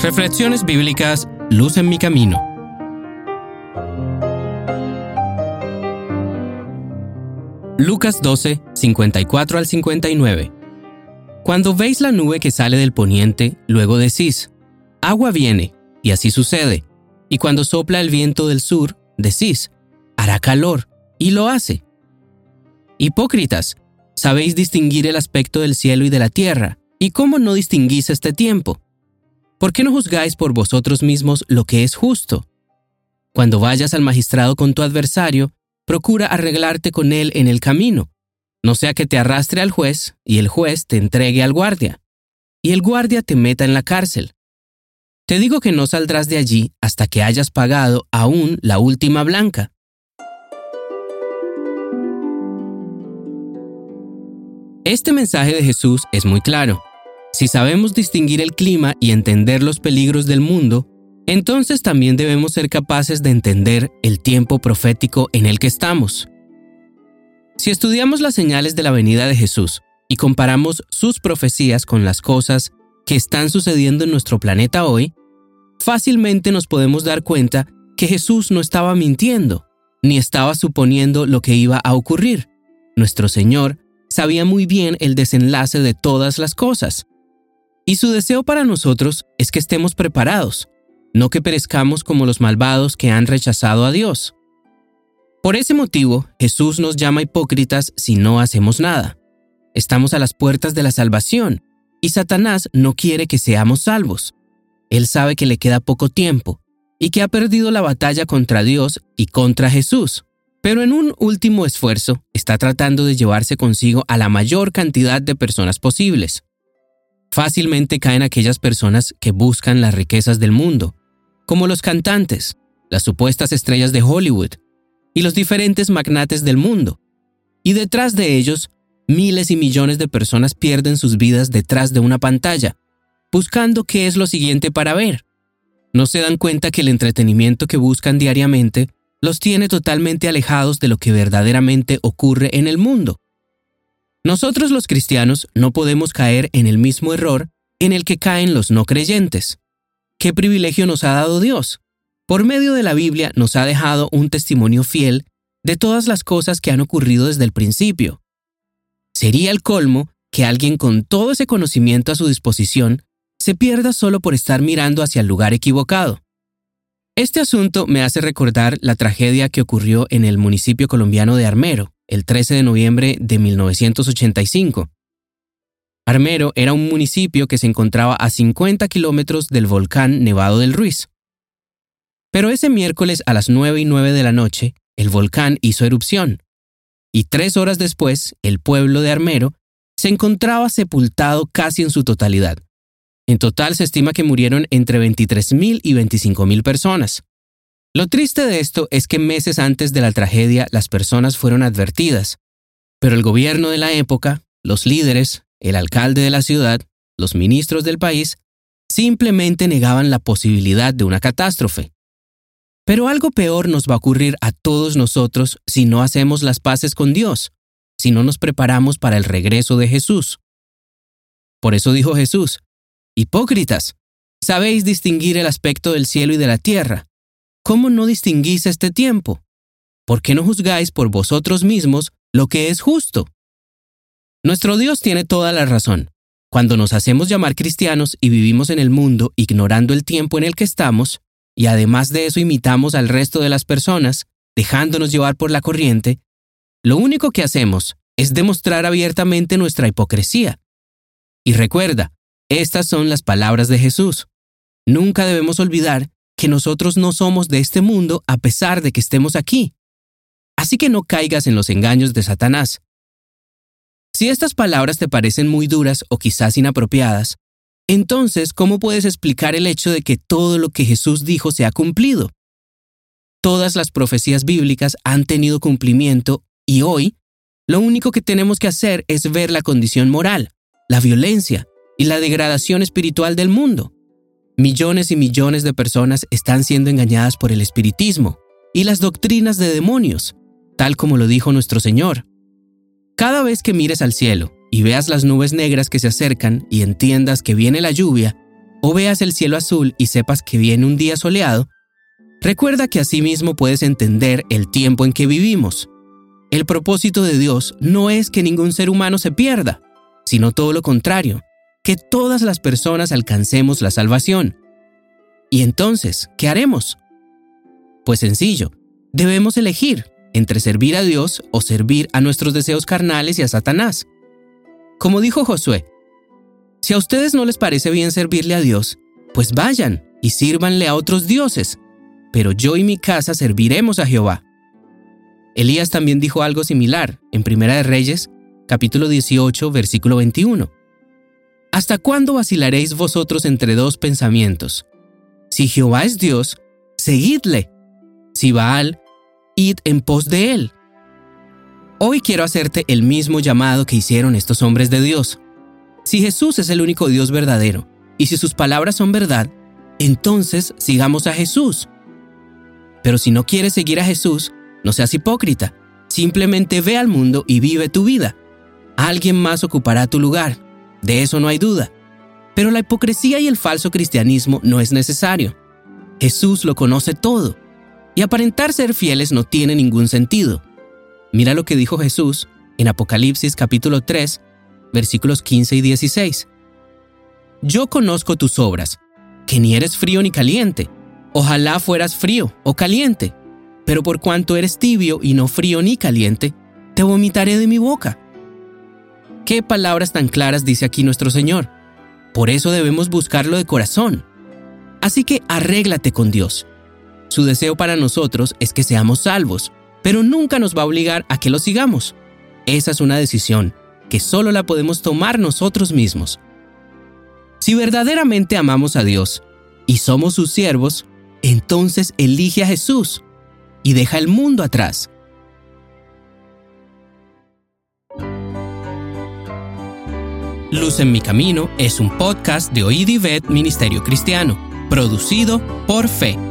Reflexiones bíblicas Luz en mi camino. Lucas 12, 54 al 59. Cuando veis la nube que sale del poniente, luego decís, agua viene, y así sucede. Y cuando sopla el viento del sur, decís, hará calor, y lo hace. Hipócritas, sabéis distinguir el aspecto del cielo y de la tierra, ¿y cómo no distinguís este tiempo? ¿Por qué no juzgáis por vosotros mismos lo que es justo? Cuando vayas al magistrado con tu adversario, procura arreglarte con él en el camino, no sea que te arrastre al juez y el juez te entregue al guardia, y el guardia te meta en la cárcel. Te digo que no saldrás de allí hasta que hayas pagado aún la última blanca. Este mensaje de Jesús es muy claro. Si sabemos distinguir el clima y entender los peligros del mundo, entonces también debemos ser capaces de entender el tiempo profético en el que estamos. Si estudiamos las señales de la venida de Jesús y comparamos sus profecías con las cosas que están sucediendo en nuestro planeta hoy, fácilmente nos podemos dar cuenta que Jesús no estaba mintiendo, ni estaba suponiendo lo que iba a ocurrir. Nuestro Señor sabía muy bien el desenlace de todas las cosas. Y su deseo para nosotros es que estemos preparados, no que perezcamos como los malvados que han rechazado a Dios. Por ese motivo, Jesús nos llama hipócritas si no hacemos nada. Estamos a las puertas de la salvación, y Satanás no quiere que seamos salvos. Él sabe que le queda poco tiempo, y que ha perdido la batalla contra Dios y contra Jesús. Pero en un último esfuerzo está tratando de llevarse consigo a la mayor cantidad de personas posibles. Fácilmente caen aquellas personas que buscan las riquezas del mundo, como los cantantes, las supuestas estrellas de Hollywood y los diferentes magnates del mundo. Y detrás de ellos, miles y millones de personas pierden sus vidas detrás de una pantalla, buscando qué es lo siguiente para ver. No se dan cuenta que el entretenimiento que buscan diariamente los tiene totalmente alejados de lo que verdaderamente ocurre en el mundo. Nosotros los cristianos no podemos caer en el mismo error en el que caen los no creyentes. ¿Qué privilegio nos ha dado Dios? Por medio de la Biblia nos ha dejado un testimonio fiel de todas las cosas que han ocurrido desde el principio. Sería el colmo que alguien con todo ese conocimiento a su disposición se pierda solo por estar mirando hacia el lugar equivocado. Este asunto me hace recordar la tragedia que ocurrió en el municipio colombiano de Armero, el 13 de noviembre de 1985. Armero era un municipio que se encontraba a 50 kilómetros del volcán Nevado del Ruiz. Pero ese miércoles a las 9 y 9 de la noche, el volcán hizo erupción, y tres horas después, el pueblo de Armero se encontraba sepultado casi en su totalidad. En total se estima que murieron entre 23.000 y 25.000 personas. Lo triste de esto es que meses antes de la tragedia las personas fueron advertidas, pero el gobierno de la época, los líderes, el alcalde de la ciudad, los ministros del país, simplemente negaban la posibilidad de una catástrofe. Pero algo peor nos va a ocurrir a todos nosotros si no hacemos las paces con Dios, si no nos preparamos para el regreso de Jesús. Por eso dijo Jesús, Hipócritas, sabéis distinguir el aspecto del cielo y de la tierra. ¿Cómo no distinguís este tiempo? ¿Por qué no juzgáis por vosotros mismos lo que es justo? Nuestro Dios tiene toda la razón. Cuando nos hacemos llamar cristianos y vivimos en el mundo ignorando el tiempo en el que estamos, y además de eso imitamos al resto de las personas, dejándonos llevar por la corriente, lo único que hacemos es demostrar abiertamente nuestra hipocresía. Y recuerda, estas son las palabras de Jesús. Nunca debemos olvidar que nosotros no somos de este mundo a pesar de que estemos aquí. Así que no caigas en los engaños de Satanás. Si estas palabras te parecen muy duras o quizás inapropiadas, entonces, ¿cómo puedes explicar el hecho de que todo lo que Jesús dijo se ha cumplido? Todas las profecías bíblicas han tenido cumplimiento y hoy lo único que tenemos que hacer es ver la condición moral, la violencia, y la degradación espiritual del mundo. Millones y millones de personas están siendo engañadas por el espiritismo y las doctrinas de demonios, tal como lo dijo nuestro Señor. Cada vez que mires al cielo y veas las nubes negras que se acercan y entiendas que viene la lluvia, o veas el cielo azul y sepas que viene un día soleado, recuerda que asimismo puedes entender el tiempo en que vivimos. El propósito de Dios no es que ningún ser humano se pierda, sino todo lo contrario, que todas las personas alcancemos la salvación. Y entonces, ¿qué haremos? Pues sencillo, debemos elegir entre servir a Dios o servir a nuestros deseos carnales y a Satanás. Como dijo Josué, si a ustedes no les parece bien servirle a Dios, pues vayan y sírvanle a otros dioses, pero yo y mi casa serviremos a Jehová. Elías también dijo algo similar en Primera de Reyes, capítulo 18, versículo 21. ¿Hasta cuándo vacilaréis vosotros entre dos pensamientos? Si Jehová es Dios, seguidle. Si Baal, id en pos de él. Hoy quiero hacerte el mismo llamado que hicieron estos hombres de Dios. Si Jesús es el único Dios verdadero, y si sus palabras son verdad, entonces sigamos a Jesús. Pero si no quieres seguir a Jesús, no seas hipócrita. Simplemente ve al mundo y vive tu vida. Alguien más ocupará tu lugar. De eso no hay duda. Pero la hipocresía y el falso cristianismo no es necesario. Jesús lo conoce todo. Y aparentar ser fieles no tiene ningún sentido. Mira lo que dijo Jesús en Apocalipsis capítulo 3, versículos 15 y 16. Yo conozco tus obras, que ni eres frío ni caliente. Ojalá fueras frío o caliente, pero por cuanto eres tibio y no frío ni caliente, te vomitaré de mi boca. ¿Qué palabras tan claras dice aquí nuestro Señor? Por eso debemos buscarlo de corazón. Así que arréglate con Dios. Su deseo para nosotros es que seamos salvos, pero nunca nos va a obligar a que lo sigamos. Esa es una decisión que solo la podemos tomar nosotros mismos. Si verdaderamente amamos a Dios y somos sus siervos, entonces elige a Jesús y deja el mundo atrás. Luz en mi camino es un podcast de Oíd Ministerio Cristiano, producido por Fe.